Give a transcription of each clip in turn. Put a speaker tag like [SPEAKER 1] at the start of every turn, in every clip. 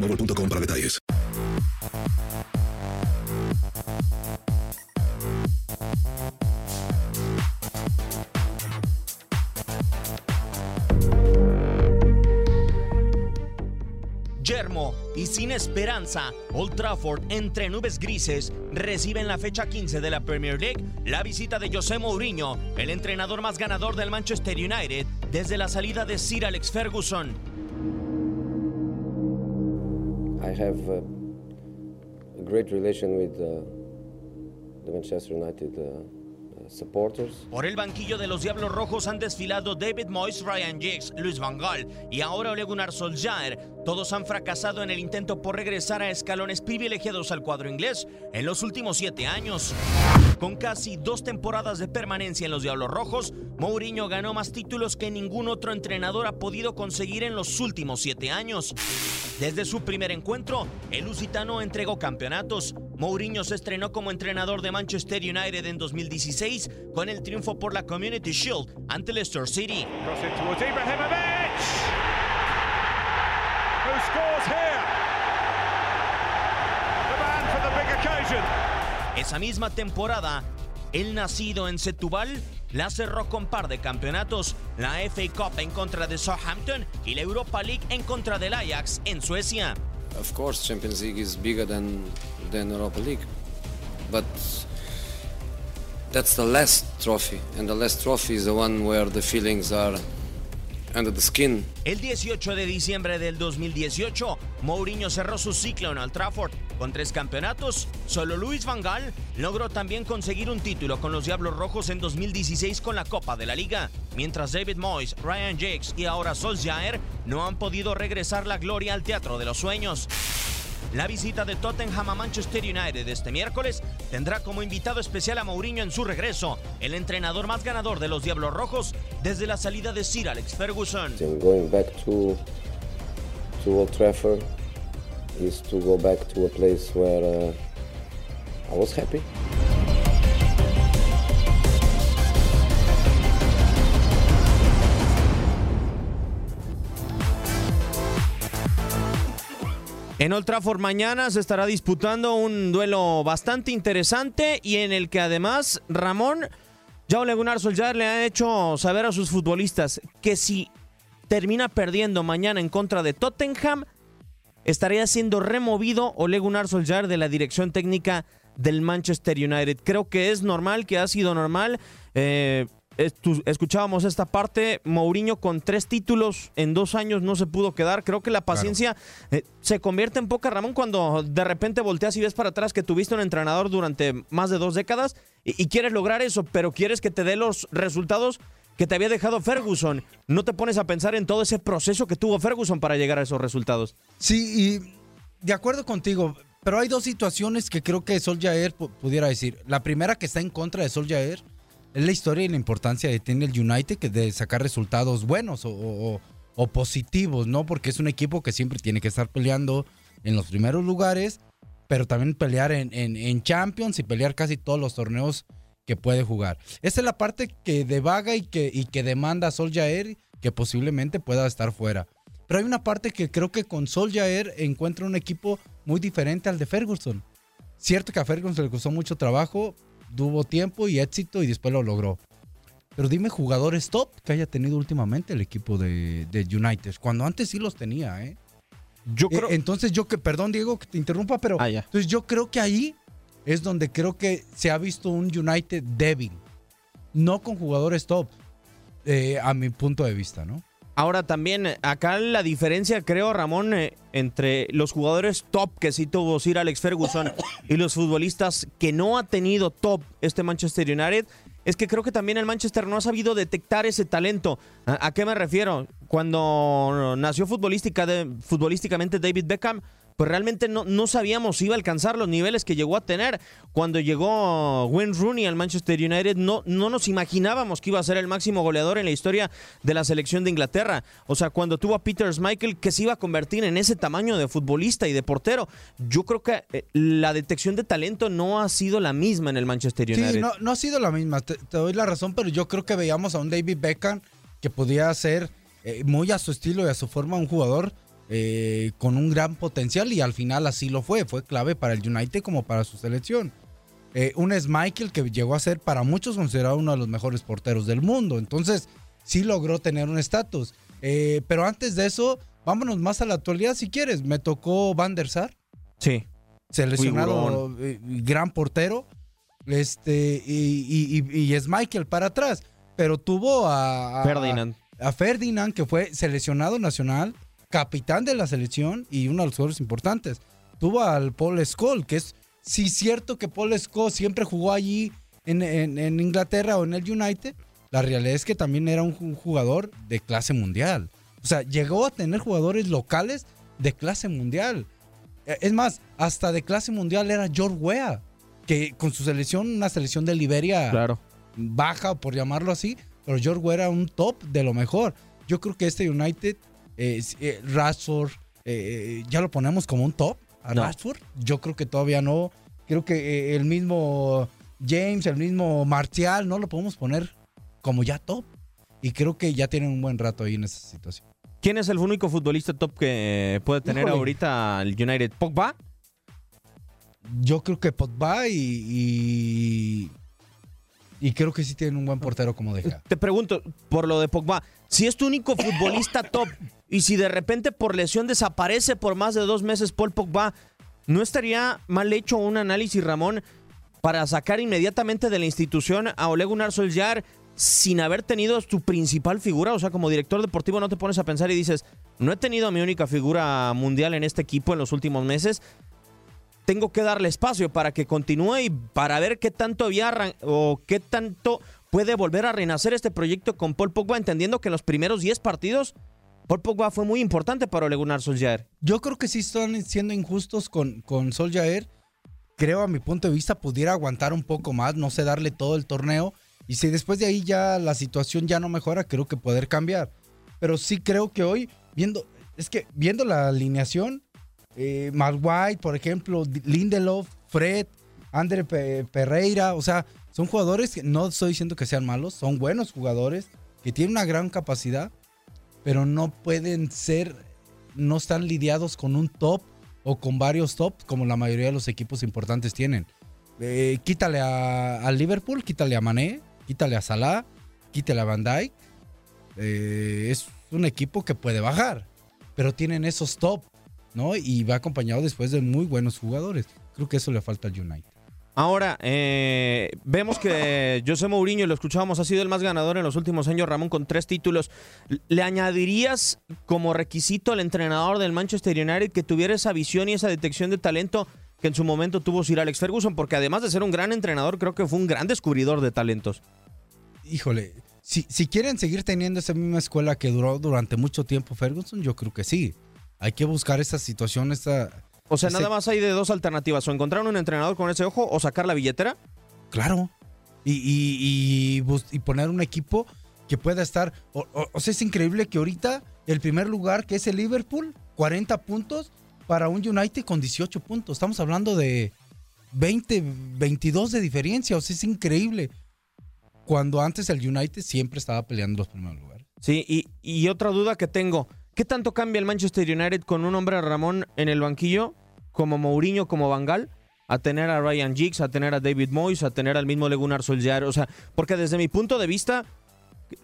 [SPEAKER 1] boostmobile.com para detalles.
[SPEAKER 2] Yermo y sin esperanza, Old Trafford entre nubes grises recibe en la fecha 15 de la Premier League la visita de José Mourinho, el entrenador más ganador del Manchester United desde la salida de Sir Alex Ferguson.
[SPEAKER 3] I have uh, a great relation with uh, the Manchester United uh, supporters.
[SPEAKER 2] Por el banquillo de los Diablos Rojos han desfilado David Moyes, Ryan Giggs, Luis Van Gaal y ahora Ole Gunnar Solskjaer. Todos han fracasado en el intento por regresar a escalones privilegiados al cuadro inglés en los últimos siete años. Con casi dos temporadas de permanencia en los Diablos Rojos, Mourinho ganó más títulos que ningún otro entrenador ha podido conseguir en los últimos siete años. Desde su primer encuentro, el lusitano entregó campeonatos. Mourinho se estrenó como entrenador de Manchester United en 2016 con el triunfo por la Community Shield ante Leicester City. Esa misma temporada, el nacido en Setúbal la cerró con par de campeonatos, la FA Cup en contra de Southampton y la Europa League en contra del Ajax en Suecia.
[SPEAKER 3] Of course, Champions League is bigger than than Europa League, but that's the last trophy, and the last trophy is the one where the feelings are
[SPEAKER 2] El 18 de diciembre del 2018, Mourinho cerró su ciclo en Old Trafford con tres campeonatos. Solo Luis Van Gaal logró también conseguir un título con los Diablos Rojos en 2016 con la Copa de la Liga, mientras David Moyes, Ryan Jakes y ahora Solskjaer no han podido regresar la gloria al Teatro de los Sueños. La visita de Tottenham a Manchester United este miércoles tendrá como invitado especial a Mourinho en su regreso, el entrenador más ganador de los Diablos Rojos desde la salida de Sir Alex Ferguson.
[SPEAKER 3] Is to go back to a place where uh, I was happy.
[SPEAKER 2] En Old Trafford mañana se estará disputando un duelo bastante interesante y en el que además Ramón, ya Ole Gunnar Solskjaer le ha hecho saber a sus futbolistas que si termina perdiendo mañana en contra de Tottenham, estaría siendo removido Ole Gunnar Solskjaer de la dirección técnica del Manchester United. Creo que es normal, que ha sido normal. Eh, escuchábamos esta parte, Mourinho con tres títulos en dos años no se pudo quedar. Creo que la paciencia eh, se convierte en poca, Ramón, cuando de repente volteas y ves para atrás que tuviste un entrenador durante más de dos décadas y, y quieres lograr eso, pero quieres que te dé los resultados que te había dejado Ferguson. No te pones a pensar en todo ese proceso que tuvo Ferguson para llegar a esos resultados.
[SPEAKER 4] Sí, y de acuerdo contigo, pero hay dos situaciones que creo que Solskjaer pu- pudiera decir. La primera que está en contra de Solskjaer es la historia y la importancia que tiene el United que de sacar resultados buenos o, o- o positivos, ¿no? Porque es un equipo que siempre tiene que estar peleando en los primeros lugares, pero también pelear en, en- en Champions y pelear casi todos los torneos que puede jugar. Esa es la parte que devaga y que, y que demanda Solskjaer que posiblemente pueda estar fuera. Pero hay una parte que creo que con Solskjaer encuentra un equipo muy diferente al de Ferguson. Cierto que a Ferguson le costó mucho trabajo, tuvo tiempo y éxito y después lo logró. Pero dime jugadores top que haya tenido últimamente el equipo de, de United. Cuando antes sí los tenía, ¿eh?
[SPEAKER 2] Yo
[SPEAKER 4] Eh, entonces yo que, perdón Diego que te interrumpa, pero
[SPEAKER 2] Ah, ya.
[SPEAKER 4] entonces yo creo que ahí es donde creo que se ha visto un United débil. No con jugadores top, eh, a mi punto de vista, ¿no?
[SPEAKER 2] Ahora también, eh, acá la diferencia, creo, Ramón, eh, entre los jugadores top que sí tuvo Sir Alex Ferguson y los futbolistas que no ha tenido top este Manchester United, es que creo que también el Manchester no ha sabido detectar ese talento. ¿A, qué me refiero? Cuando nació futbolísticamente David Beckham, pues realmente no, no sabíamos si iba a alcanzar los niveles que llegó a tener. Cuando llegó Wayne Rooney al Manchester United, no, no nos imaginábamos que iba a ser el máximo goleador en la historia de la selección de Inglaterra. O sea, cuando tuvo a Peter Schmeichel, que se iba a convertir en ese tamaño de futbolista y de portero. Yo creo que eh, la detección de talento no ha sido la misma en el Manchester United.
[SPEAKER 4] Sí, no, no ha sido la misma, te, te doy la razón, pero yo creo que veíamos a un David Beckham que podía ser eh, muy a su estilo y a su forma un jugador eh, con un gran potencial y al final así lo fue, fue clave para el United como para su selección. Eh, un Michael que llegó a ser para muchos considerado uno de los mejores porteros del mundo, entonces sí logró tener un estatus. Eh, pero antes de eso, vámonos más a la actualidad si quieres, me tocó Van der Sar.
[SPEAKER 2] Sí.
[SPEAKER 4] Seleccionado, gran portero. Este, y, y, y- y es Michael para atrás. Pero tuvo a, a-
[SPEAKER 2] Ferdinand.
[SPEAKER 4] A, Ferdinand, que fue seleccionado nacional, capitán de la selección y uno de los jugadores importantes. Tuvo al Paul Scholes, que es, sí, cierto que Paul Scholes siempre jugó allí en, en- en Inglaterra o en el United. La realidad es que también era un ju- jugador de clase mundial. O sea, llegó a tener jugadores locales de clase mundial. Eh, Es más, hasta de clase mundial era George Weah, que con su selección, una selección de Liberia
[SPEAKER 2] Claro.
[SPEAKER 4] baja, por llamarlo así, pero George Weah era un top de lo mejor. Yo creo que este United, eh, eh, Rashford, eh, ya lo ponemos como un top a
[SPEAKER 2] No.
[SPEAKER 4] Rashford. Yo creo que todavía no. Creo que eh, el mismo James, el mismo Martial, no lo podemos poner como ya top. Y creo que ya tienen un buen rato ahí en esa situación.
[SPEAKER 2] ¿Quién es el único futbolista top que puede tener
[SPEAKER 4] Híjole.
[SPEAKER 2] ahorita el United? ¿Pogba?
[SPEAKER 4] Yo creo que Pogba y, y, y creo que sí tienen un buen portero como deja.
[SPEAKER 2] Te pregunto, por lo de Pogba, si es tu único futbolista top y si de repente por lesión desaparece por más de dos meses Paul Pogba, ¿no estaría mal hecho un análisis, Ramón, para sacar inmediatamente de la institución a Ole Gunnar sin haber tenido su principal figura? O sea, como director deportivo no te pones a pensar y dices, no he tenido a mi única figura mundial en este equipo en los últimos meses, tengo que darle espacio para que continúe y para ver qué tanto había o qué tanto puede volver a renacer este proyecto con Paul Pogba, entendiendo que en los primeros 10 partidos Paul Pogba fue muy importante para Ole Gunnar.
[SPEAKER 4] Yo creo que sí están siendo injustos con, con Solskjaer. Creo, a mi punto de vista, pudiera aguantar un poco más, no sé, darle todo el torneo. Y si después de ahí ya la situación ya no mejora, creo que poder cambiar. Pero sí creo que hoy, viendo, es que viendo la alineación, eh, Maguire, por ejemplo, Lindelof, Fred, André Pe- Pereira, o sea, son jugadores que no estoy diciendo que sean malos, son buenos jugadores, que tienen una gran capacidad, pero no pueden ser, no están lidiados con un top o con varios tops como la mayoría de los equipos importantes tienen. Eh, quítale a, Liverpool, quítale a Mané, quítale a Salah, quítale a Van Dijk. Eh, es un equipo que puede bajar, pero tienen esos top, ¿no? Y va acompañado después de muy buenos jugadores. Creo que eso le falta al United.
[SPEAKER 2] Ahora, eh, vemos que José Mourinho, lo escuchábamos, ha sido el más ganador en los últimos años, Ramón, con tres títulos. ¿Le añadirías como requisito al entrenador del Manchester United que tuviera esa visión y esa detección de talento que en su momento tuvo Sir Alex Ferguson? Porque además de ser un gran entrenador, creo que fue un gran descubridor de talentos.
[SPEAKER 4] Híjole, si, si quieren seguir teniendo esa misma escuela que duró durante mucho tiempo Ferguson, yo creo que sí. Hay que buscar esa situación, esta...
[SPEAKER 2] O sea, nada más hay de dos alternativas, o encontrar un entrenador con ese ojo o sacar la billetera.
[SPEAKER 4] Claro. Y, y- y poner un equipo que pueda estar. O, o- o sea, es increíble que ahorita el primer lugar, que es el Liverpool, 40 puntos para un United con 18 puntos. Estamos hablando de 20, 22 de diferencia. O sea, es increíble. Cuando antes el United siempre estaba peleando los primeros lugares.
[SPEAKER 2] Sí, y, y otra duda que tengo. ¿Qué tanto cambia el Manchester United con un hombre Ramón en el banquillo, como Mourinho, como Bangal, a tener a Ryan Giggs, a tener a David Moyes, a tener al mismo Legunar Solskjaer? O sea, porque desde mi punto de vista,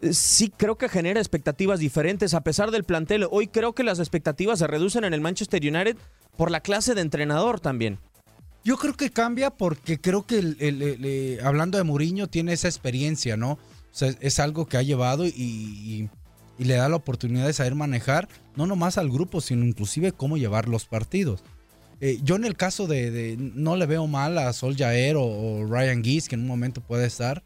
[SPEAKER 2] eh, sí creo que genera expectativas diferentes a pesar del plantel. Hoy creo que las expectativas se reducen en el Manchester United por la clase de entrenador también.
[SPEAKER 4] Yo creo que cambia porque creo que, eh, hablando de Mourinho, tiene esa experiencia, ¿no? O sea, es algo que ha llevado y- y le da la oportunidad de saber manejar, no nomás al grupo, sino inclusive cómo llevar los partidos. Eh, yo en el caso de, no le veo mal a Sol Jaer o, Ryan Giggs, que en un momento puede estar,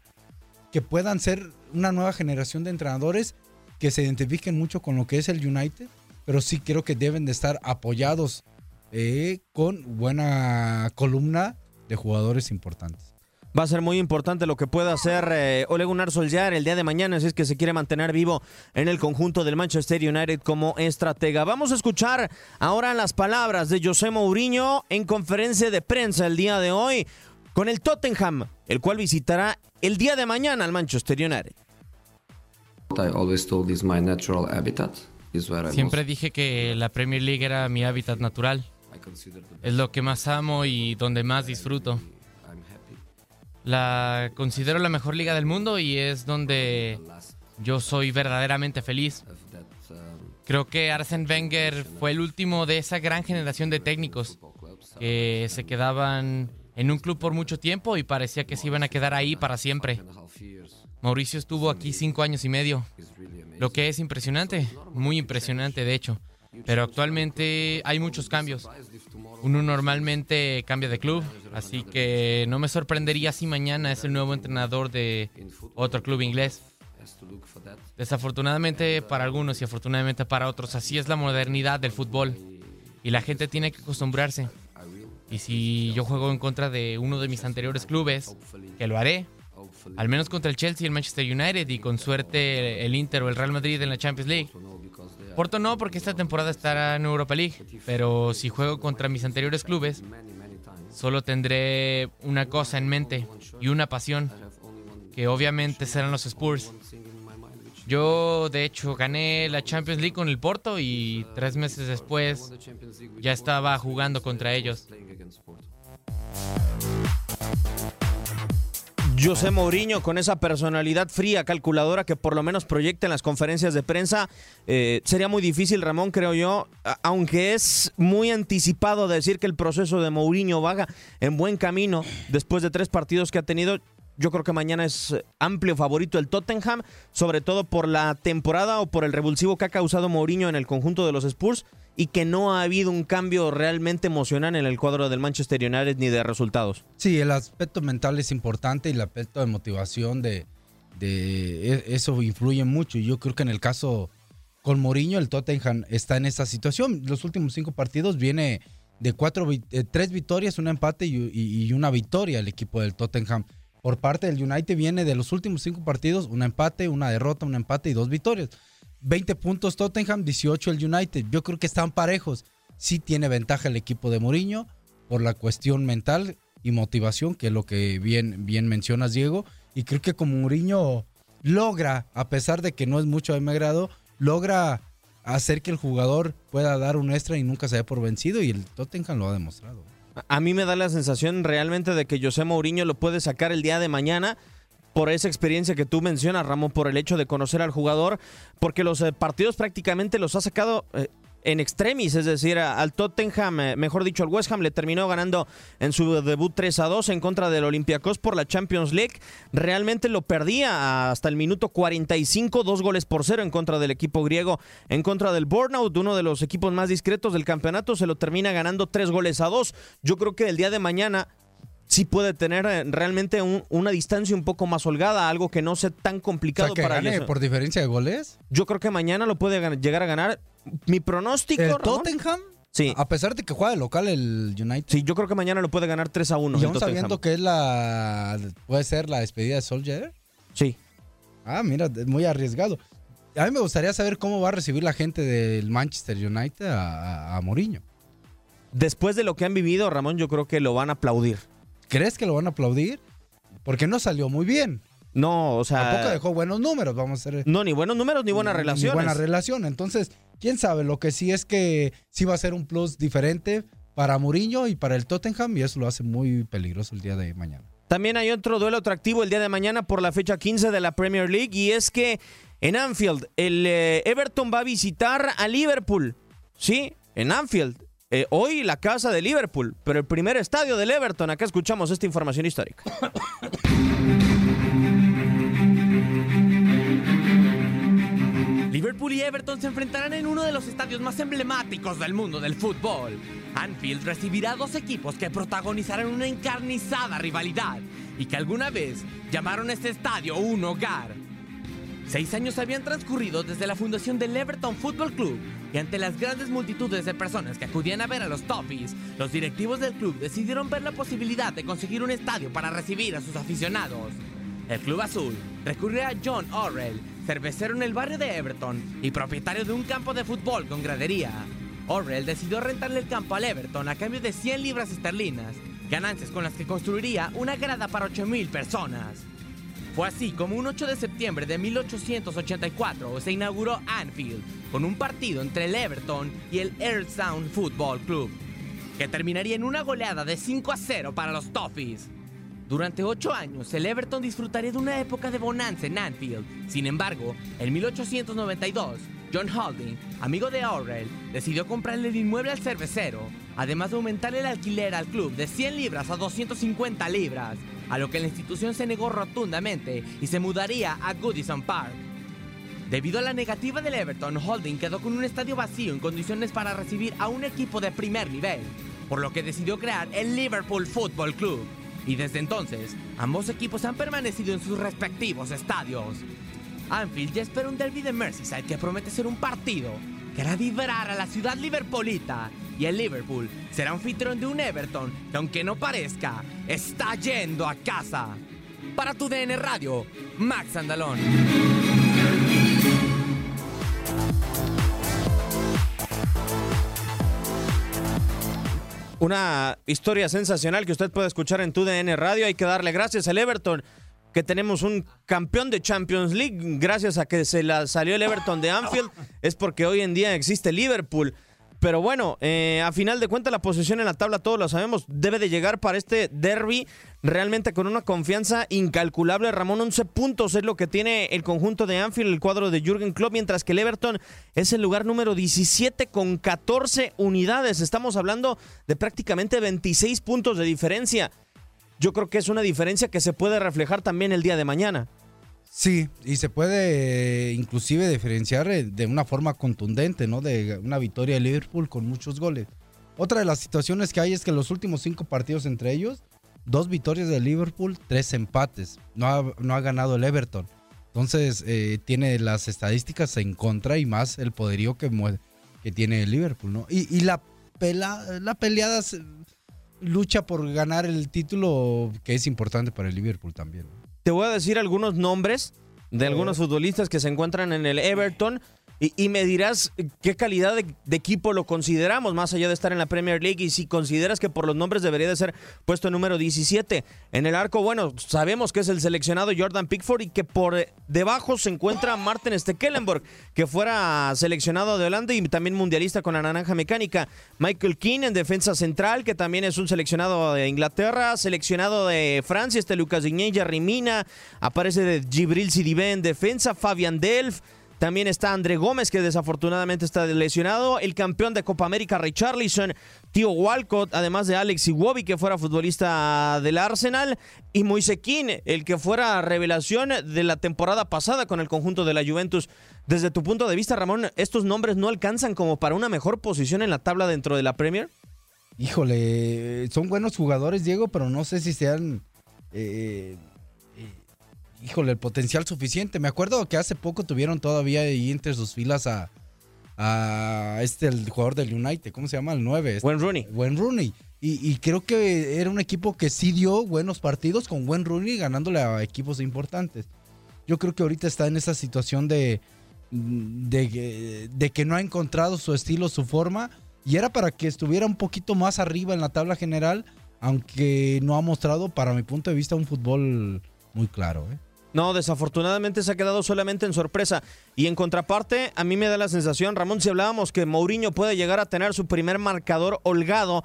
[SPEAKER 4] que puedan ser una nueva generación de entrenadores que se identifiquen mucho con lo que es el United, pero sí creo que deben de estar apoyados eh, con buena columna de jugadores importantes.
[SPEAKER 2] Va a ser muy importante lo que pueda hacer eh, Ole Gunnar Solskjaer el día de mañana si es que se quiere mantener vivo en el conjunto del Manchester United como estratega. Vamos a escuchar ahora las palabras de José Mourinho en conferencia de prensa el día de hoy con el Tottenham, el cual visitará el día de mañana al Manchester United.
[SPEAKER 5] Siempre dije que la Premier League era mi hábitat natural. Es lo que más amo y donde más disfruto. La considero la mejor liga del mundo y es donde yo soy verdaderamente feliz. Creo que Arsene Wenger fue el último de esa gran generación de técnicos que se quedaban en un club por mucho tiempo y parecía que se iban a quedar ahí para siempre. Mauricio estuvo aquí cinco años y medio, lo que es impresionante, muy impresionante de hecho. Pero actualmente hay muchos cambios. Uno normalmente cambia de club, así que no me sorprendería si mañana es el nuevo entrenador de otro club inglés. Desafortunadamente para algunos y afortunadamente para otros, así es la modernidad del fútbol. Y la gente tiene que acostumbrarse. Y si yo juego en contra de uno de mis anteriores clubes, que lo haré, al menos contra el Chelsea y el Manchester United y con suerte el Inter o el Real Madrid en la Champions League. Porto no, porque esta temporada estará en Europa League. Pero si juego contra mis anteriores clubes, solo tendré una cosa en mente y una pasión, que obviamente serán los Spurs. Yo, de hecho, gané la Champions League con el Porto y tres meses después ya estaba jugando contra ellos.
[SPEAKER 2] José Mourinho con esa personalidad fría, calculadora que por lo menos proyecta en las conferencias de prensa. Eh, sería muy difícil, Ramón, creo yo, aunque es muy anticipado decir que el proceso de Mourinho vaga en buen camino después de tres partidos que ha tenido. Yo creo que mañana es amplio favorito el Tottenham, sobre todo por la temporada o por el revulsivo que ha causado Mourinho en el conjunto de los Spurs y que no ha habido un cambio realmente emocional en el cuadro del Manchester United ni de resultados.
[SPEAKER 4] Sí, el aspecto mental es importante y el aspecto de motivación de, e- eso influye mucho. Y yo creo que en el caso con Mourinho, el Tottenham está en esa situación. Los últimos cinco partidos viene de cuatro, tres victorias, un empate y- y una victoria el equipo del Tottenham. Por parte del United viene de los últimos cinco partidos, un empate, una derrota, un empate y dos victorias. 20 puntos Tottenham, 18 el United. Yo creo que están parejos. Sí tiene ventaja el equipo de Mourinho por la cuestión mental y motivación, que es lo que bien, bien mencionas, Diego. Y creo que como Mourinho logra, a pesar de que no es mucho de mi agrado, logra hacer que el jugador pueda dar un extra y nunca se dé por vencido. Y el Tottenham lo ha demostrado.
[SPEAKER 2] A mí me da la sensación realmente de que José Mourinho lo puede sacar el día de mañana por esa experiencia que tú mencionas, Ramón, por el hecho de conocer al jugador, porque los eh, partidos prácticamente los ha sacado eh, en extremis, es decir, al Tottenham, eh, mejor dicho, al West Ham le terminó ganando en su debut 3 a 2 en contra del Olympiacos por la Champions League. Realmente lo perdía hasta el minuto 45, dos goles por cero en contra del equipo griego, en contra del Burnout, uno de los equipos más discretos del campeonato, se lo termina ganando tres goles a dos. Yo creo que el día de mañana sí puede tener eh, realmente una distancia un poco más holgada, algo que no sea tan complicado
[SPEAKER 4] o que
[SPEAKER 2] para
[SPEAKER 4] gane por diferencia de goles.
[SPEAKER 2] Yo creo que mañana lo puede llegar a ganar mi pronóstico.
[SPEAKER 4] ¿El Tottenham?
[SPEAKER 2] Sí.
[SPEAKER 4] A pesar de que juega de local el United.
[SPEAKER 2] Sí, yo creo que mañana lo puede ganar 3 a 1.
[SPEAKER 4] ¿Y aún sabiendo que es la. puede ser la despedida de Soldier?
[SPEAKER 2] Sí.
[SPEAKER 4] Ah, mira, muy arriesgado. A mí me gustaría saber cómo va a recibir la gente del Manchester United a, a Mourinho.
[SPEAKER 2] Después de lo que han vivido, Ramón, yo creo que lo van a aplaudir.
[SPEAKER 4] ¿Crees que lo van a aplaudir? Porque no salió muy bien.
[SPEAKER 2] No, o sea.
[SPEAKER 4] Tampoco dejó buenos números, vamos a hacer.
[SPEAKER 2] No, ni buenos números ni buena relación.
[SPEAKER 4] Ni buena relación. Entonces, quién sabe. Lo que sí es que sí va a ser un plus diferente para Mourinho y para el Tottenham, y eso lo hace muy peligroso el día de mañana.
[SPEAKER 2] También hay otro duelo atractivo el día de mañana por la fecha 15 de la Premier League, y es que en Anfield, el eh, Everton va a visitar a Liverpool. Sí, en Anfield. Eh, hoy la casa de Liverpool, pero el primer estadio del Everton. Acá escuchamos esta información histórica.
[SPEAKER 6] Liverpool y Everton se enfrentarán en uno de los estadios más emblemáticos del mundo del fútbol. Anfield recibirá dos equipos que protagonizarán una encarnizada rivalidad y que alguna vez llamaron este estadio un hogar. Seis años habían transcurrido desde la fundación del Everton Football Club y ante las grandes multitudes de personas que acudían a ver a los Toffees, los directivos del club decidieron ver la posibilidad de conseguir un estadio para recibir a sus aficionados. El Club Azul recurrió a John Orrell, cervecero en el barrio de Everton y propietario de un campo de fútbol con gradería. Orrell decidió rentarle el campo al Everton a cambio de 100 libras esterlinas, ganancias con las que construiría una grada para 8.000 personas. Fue así como un 8 de septiembre de 1884 se inauguró Anfield con un partido entre el Everton y el Sound Football Club, que terminaría en una goleada de 5 a 0 para los Toffees. Durante ocho años, el Everton disfrutaría de una época de bonanza en Anfield. Sin embargo, en 1892, John Holding, amigo de Orrell, decidió comprarle el inmueble al cervecero, además de aumentarle el alquiler al club de 100 libras a 250 libras, a lo que la institución se negó rotundamente y se mudaría a Goodison Park. Debido a la negativa del Everton, Holding quedó con un estadio vacío en condiciones para recibir a un equipo de primer nivel, por lo que decidió crear el Liverpool Football Club. Y desde entonces, ambos equipos han permanecido en sus respectivos estadios. Anfield ya espera un derby de Merseyside que promete ser un partido que hará vibrar a la ciudad liverpolita y el Liverpool será anfitrión de un Everton que aunque no parezca, está yendo a casa. Para tu DN Radio, Max Andalón.
[SPEAKER 2] Una historia sensacional que usted puede escuchar en tu DN Radio. Hay que darle gracias al Everton que tenemos un campeón de Champions League gracias a que se la salió el Everton de Anfield. Es porque hoy en día existe Liverpool. Pero bueno, eh, a final de cuentas la posición en la tabla, todos lo sabemos, debe de llegar para este derby realmente con una confianza incalculable. Ramón, 11 puntos es lo que tiene el conjunto de Anfield, el cuadro de Jürgen Klopp, mientras que el Everton es el lugar número 17 con 14 unidades. Estamos hablando de prácticamente 26 puntos de diferencia. Yo creo que es una diferencia que se puede reflejar también el día de mañana.
[SPEAKER 4] Sí, y se puede eh, inclusive diferenciar eh, de una forma contundente, ¿no? De una victoria de Liverpool con muchos goles. Otra de las situaciones que hay es que los últimos cinco partidos entre ellos, dos victorias de Liverpool, tres empates. No ha, no ha ganado el Everton. Entonces eh, tiene las estadísticas en contra y más el poderío que, que tiene el Liverpool, ¿no? Y, la, la peleada lucha por ganar el título que es importante para el Liverpool también. ¿no?
[SPEAKER 2] Te voy a decir algunos nombres de algunos futbolistas que se encuentran en el Everton y, me dirás qué calidad de, equipo lo consideramos, más allá de estar en la Premier League, y si consideras que por los nombres debería de ser puesto número 17. En el arco, bueno, sabemos que es el seleccionado Jordan Pickford y que por debajo se encuentra Martin Stekelenburg, que fuera seleccionado de Holanda y también mundialista con la naranja mecánica. Michael Keane en defensa central, que también es un seleccionado de Inglaterra, seleccionado de Francia, este Lucas Digne, Rimina, aparece de Gibril Sidibé en defensa, Fabian Delf También está André Gómez, que desafortunadamente está lesionado. El campeón de Copa América, Richarlison. Tío Walcott, además de Alex Iwobi, que fuera futbolista del Arsenal. Y Moisequín, el que fuera revelación de la temporada pasada con el conjunto de la Juventus. Desde tu punto de vista, Ramón, ¿estos nombres no alcanzan como para una mejor posición en la tabla dentro de la Premier?
[SPEAKER 4] Híjole, son buenos jugadores, Diego, pero no sé si sean. eh, híjole, el potencial suficiente. Me acuerdo que hace poco tuvieron todavía ahí entre sus filas a, a este, el jugador del United, ¿cómo se llama? El 9.
[SPEAKER 2] Buen Rooney.
[SPEAKER 4] Buen Rooney. Y, y creo que era un equipo que sí dio buenos partidos con buen Rooney ganándole a equipos importantes. Yo creo que ahorita está en esa situación de, de, de que no ha encontrado su estilo, su forma. Y era para que estuviera un poquito más arriba en la tabla general, aunque no ha mostrado, para mi punto de vista, un fútbol muy claro. ¿eh?
[SPEAKER 2] No, desafortunadamente se ha quedado solamente en sorpresa. Y en contraparte, a mí me da la sensación, Ramón, si hablábamos que Mourinho puede llegar a tener su primer marcador holgado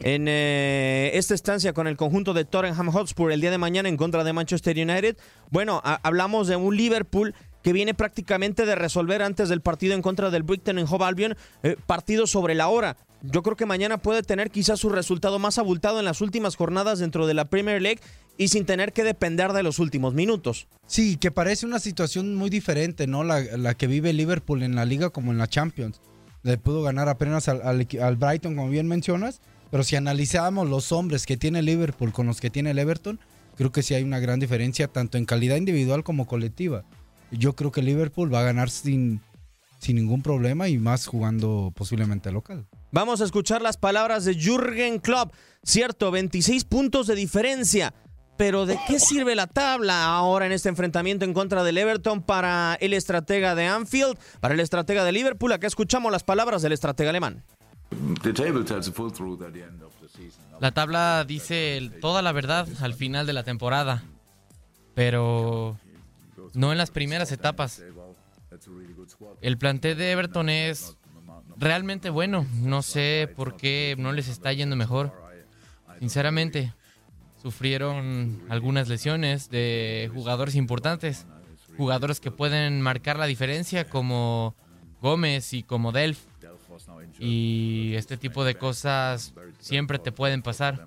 [SPEAKER 2] en eh, esta estancia con el conjunto de Tottenham Hotspur el día de mañana en contra de Manchester United. Bueno, hablamos de un Liverpool que viene prácticamente de resolver antes del partido en contra del Brighton en Hove Albion, eh, partido sobre la hora. Yo creo que mañana puede tener quizás su resultado más abultado en las últimas jornadas dentro de la Premier League y sin tener que depender de los últimos minutos.
[SPEAKER 4] Sí, que parece una situación muy diferente, ¿no? La, la que vive Liverpool en la liga como en la Champions. Le pudo ganar apenas al, al Brighton, como bien mencionas. Pero si analizamos los hombres que tiene Liverpool con los que tiene el Everton, creo que sí hay una gran diferencia, tanto en calidad individual como colectiva. Yo creo que Liverpool va a ganar sin, sin ningún problema y más jugando posiblemente local.
[SPEAKER 2] Vamos a escuchar las palabras de Jürgen Klopp. Cierto, 26 puntos de diferencia. Pero ¿de qué sirve la tabla ahora en este enfrentamiento en contra del Everton para el estratega de Anfield, para el estratega de Liverpool? Acá escuchamos las palabras del estratega alemán.
[SPEAKER 5] La tabla dice toda la verdad al final de la temporada, pero no en las primeras etapas. El plantel de Everton es realmente bueno. No sé por qué no les está yendo mejor. Sinceramente, sufrieron algunas lesiones de jugadores importantes, jugadores que pueden marcar la diferencia como Gómez y como Delf. Y este tipo de cosas siempre te pueden pasar.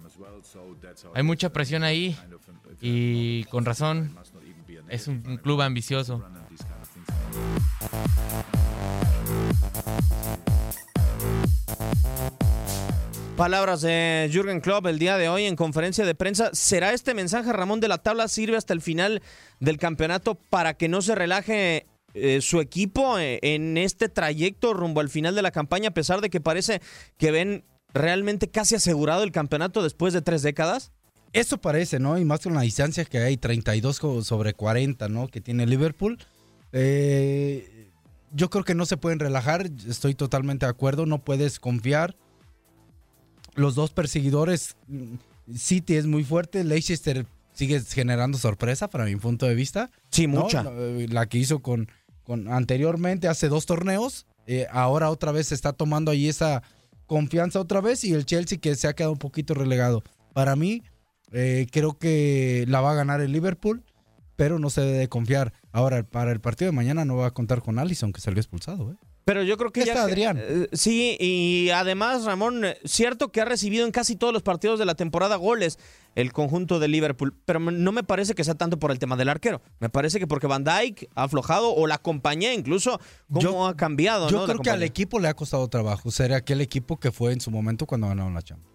[SPEAKER 5] Hay mucha presión ahí y con razón es un club ambicioso.
[SPEAKER 2] Palabras de Jürgen Klopp el día de hoy en conferencia de prensa. ¿Será este mensaje, Ramón, de la tabla sirve hasta el final del campeonato para que no se relaje eh, su equipo eh, en este trayecto rumbo al final de la campaña, a pesar de que parece que ven realmente casi asegurado el campeonato después de tres décadas?
[SPEAKER 4] Eso parece, ¿no? Y más con la distancia que hay, 32 co- sobre 40, ¿no? Que tiene Liverpool. Eh, yo creo que no se pueden relajar, estoy totalmente de acuerdo, no puedes confiar. Los dos perseguidores, mm, City es muy fuerte, Leicester sigue generando sorpresa para mi punto de vista.
[SPEAKER 2] Sí,
[SPEAKER 4] ¿no?
[SPEAKER 2] mucha.
[SPEAKER 4] La, la que hizo con, con anteriormente, hace dos torneos, eh, ahora otra vez se está tomando ahí esa confianza otra vez y el Chelsea que se ha quedado un poquito relegado. Para mí, eh, creo que la va a ganar el Liverpool, pero no se debe de confiar. Ahora, para el partido de mañana no va a contar con Allison, que salió expulsado. ¿eh?
[SPEAKER 2] Pero yo creo que
[SPEAKER 4] Está
[SPEAKER 2] ya.
[SPEAKER 4] Adrián.
[SPEAKER 2] eh, sí, y además, Ramón, eh, cierto que ha recibido en casi todos los partidos de la temporada goles el conjunto de Liverpool, pero no me parece que sea tanto por el tema del arquero. Me parece que porque Van Dijk ha aflojado o la compañía incluso, cómo ha cambiado.
[SPEAKER 4] Yo creo que al equipo le ha costado trabajo ser aquel equipo que fue en su momento cuando ganaron la Champions.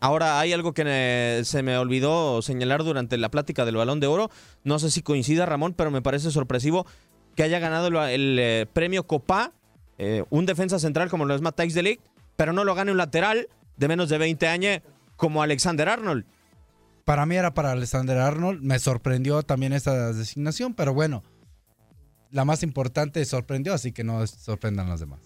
[SPEAKER 2] Ahora hay algo que eh, se me olvidó señalar durante la plática del Balón de Oro. No sé si coincida, Ramón, pero me parece sorpresivo que haya ganado el, el, eh, premio Copa eh, un defensa central como lo es Matthijs de Ligt, pero no lo gane un lateral de menos de 20 años como Alexander Arnold.
[SPEAKER 4] Para mí era para Alexander Arnold. Me sorprendió también esa designación, pero bueno, la más importante sorprendió, así que no sorprendan las demás.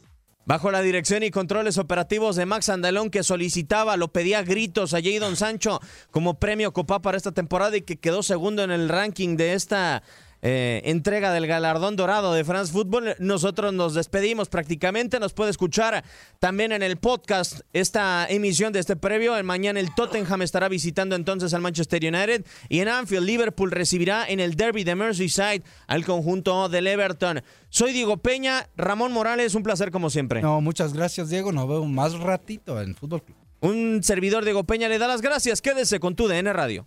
[SPEAKER 2] Bajo la dirección y controles operativos de Max Andalón, que solicitaba, lo pedía a gritos a Jadon Sancho como premio Copa para esta temporada y que quedó segundo en el ranking de esta eh, entrega del galardón dorado de France Football. Nosotros nos despedimos prácticamente. Nos puede escuchar también en el podcast esta emisión de este previo. Mañana el Tottenham estará visitando entonces al Manchester United y en Anfield Liverpool recibirá en el Derby de Merseyside al conjunto del Everton. Soy Diego Peña, Ramón Morales, un placer como siempre.
[SPEAKER 4] No, muchas gracias Diego, nos veo más ratito en Fútbol Club.
[SPEAKER 2] Un servidor Diego Peña le da las gracias. Quédese con tu DN Radio.